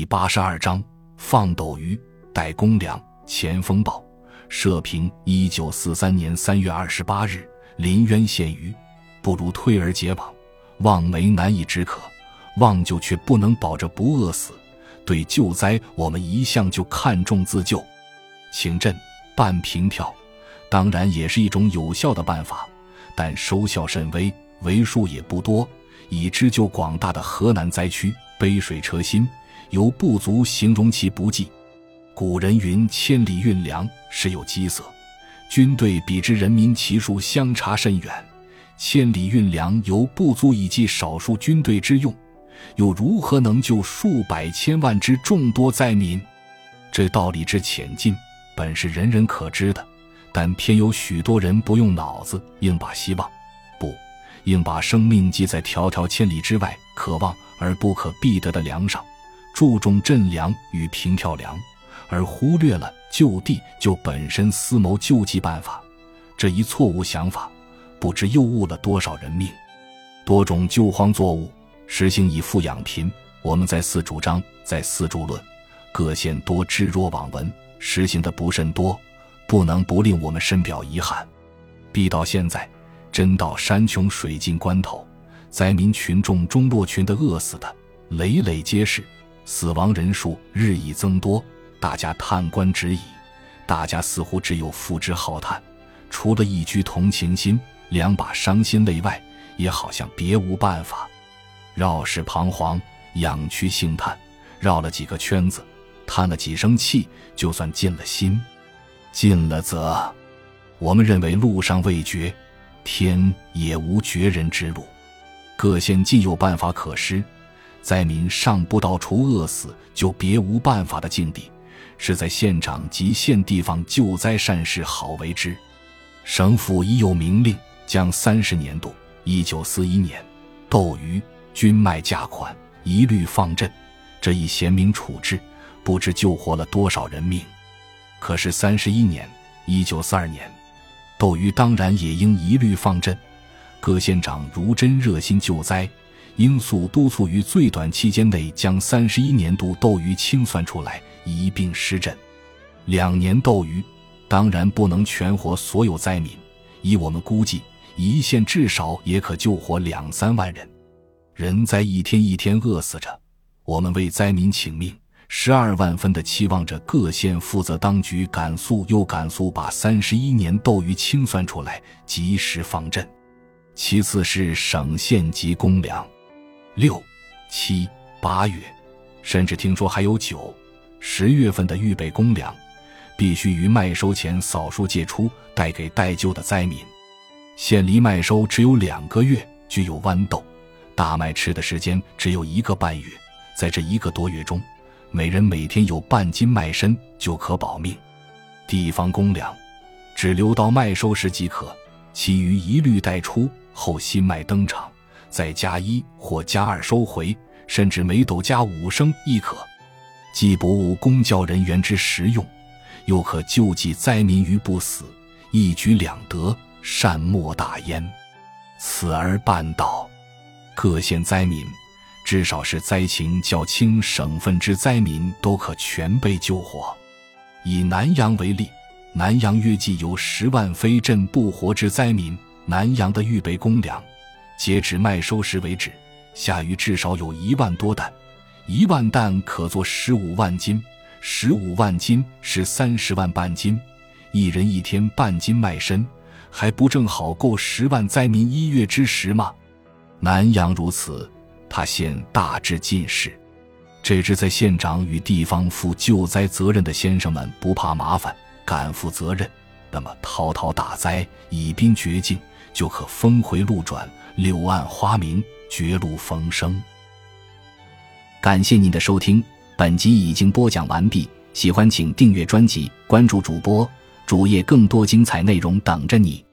第八十二章放斗鱼带公粮。前锋报社评：一九四三年三月二十八日，临渊羡鱼，不如退而结网。望梅难以止渴，望救却不能保着不饿死。对救灾，我们一向就看重自救。请赈办凭票，当然也是一种有效的办法，但收效甚微，为数也不多。以支救广大的河南灾区，杯水车薪，犹不足形容其不济。古人云：“千里运粮，实有饥色。”军队比之人民其数相差甚远，千里运粮犹不足以济少数军队之用，又如何能救数百千万之众多灾民？这道理之浅近，本是人人可知的，但偏有许多人不用脑子，硬把希望。不，硬把生命系在迢迢千里之外、可望而不可必得的粮上，注重赈粮与平票粮，而忽略了就地就本身思谋救济办法。这一错误想法，不知又误了多少人命。多种救荒作物实行以富养贫，我们在四主张，在四助论，各县多置若罔闻，实行的不甚多，不能不令我们深表遗憾。必到现在。真到山穷水尽关头，灾民群众中落群的饿死的累累皆是，死亡人数日益增多，大家叹观止矣。大家似乎只有付之浩叹，除了一居同情心、两把伤心泪外，也好像别无办法。绕室彷徨，仰躯兴叹，绕了几个圈子，叹了几声气，就算尽了心。尽了则，我们认为路上未绝。天也无绝人之路，各县既有办法可施，灾民尚不到除饿死就别无办法的境地，是在县长及县地方救灾善事好为之。省府已有明令，将三十年度（一九四一年）斗鱼均卖价款一律放赈，这一贤明处置，不知救活了多少人命。可是三十一年（一九四二年）。斗鱼当然也应一律放赈，各县长如真热心救灾，应速督促于最短期间内将三十一年度斗鱼清算出来，一并施赈。两年斗鱼当然不能全活所有灾民，以我们估计，一县至少也可救活两三万人。人灾一天一天饿死着，我们为灾民请命。十二万分的期望着各县负责当局赶速又赶速把三十一年斗鱼清算出来，及时放赈。其次是省县级公粮，六、七、八月，甚至听说还有九、十月份的预备公粮，必须于麦收前扫数借出，带给待救的灾民。现离麦收只有两个月，具有豌豆、大麦吃的时间只有一个半月，在这一个多月中。每人每天有半斤麦参就可保命，地方公粮只留到麦收时即可，其余一律待出后新麦登场，再加一或加二收回，甚至每斗加五升亦可，既不误公教人员之食用，又可救济灾民于不死，一举两得，善莫大焉。此而办道，各县灾民。至少是灾情较轻省份之灾民都可全被救活。以南阳为例，南阳约计有十万非赈不活之灾民。南阳的预备公粮，截止麦收时为止，下余至少有一万多担，一万担可做十五万斤，十五万斤是三十万半斤，一人一天半斤麦身，还不正好够十万灾民一月之食吗？南阳如此。他县大致尽是，这支在县长与地方负救灾责任的先生们不怕麻烦，敢负责任，那么滔滔大灾以兵绝境，就可峰回路转，柳暗花明，绝路逢生。感谢您的收听，本集已经播讲完毕。喜欢请订阅专辑，关注主播主页，更多精彩内容等着你。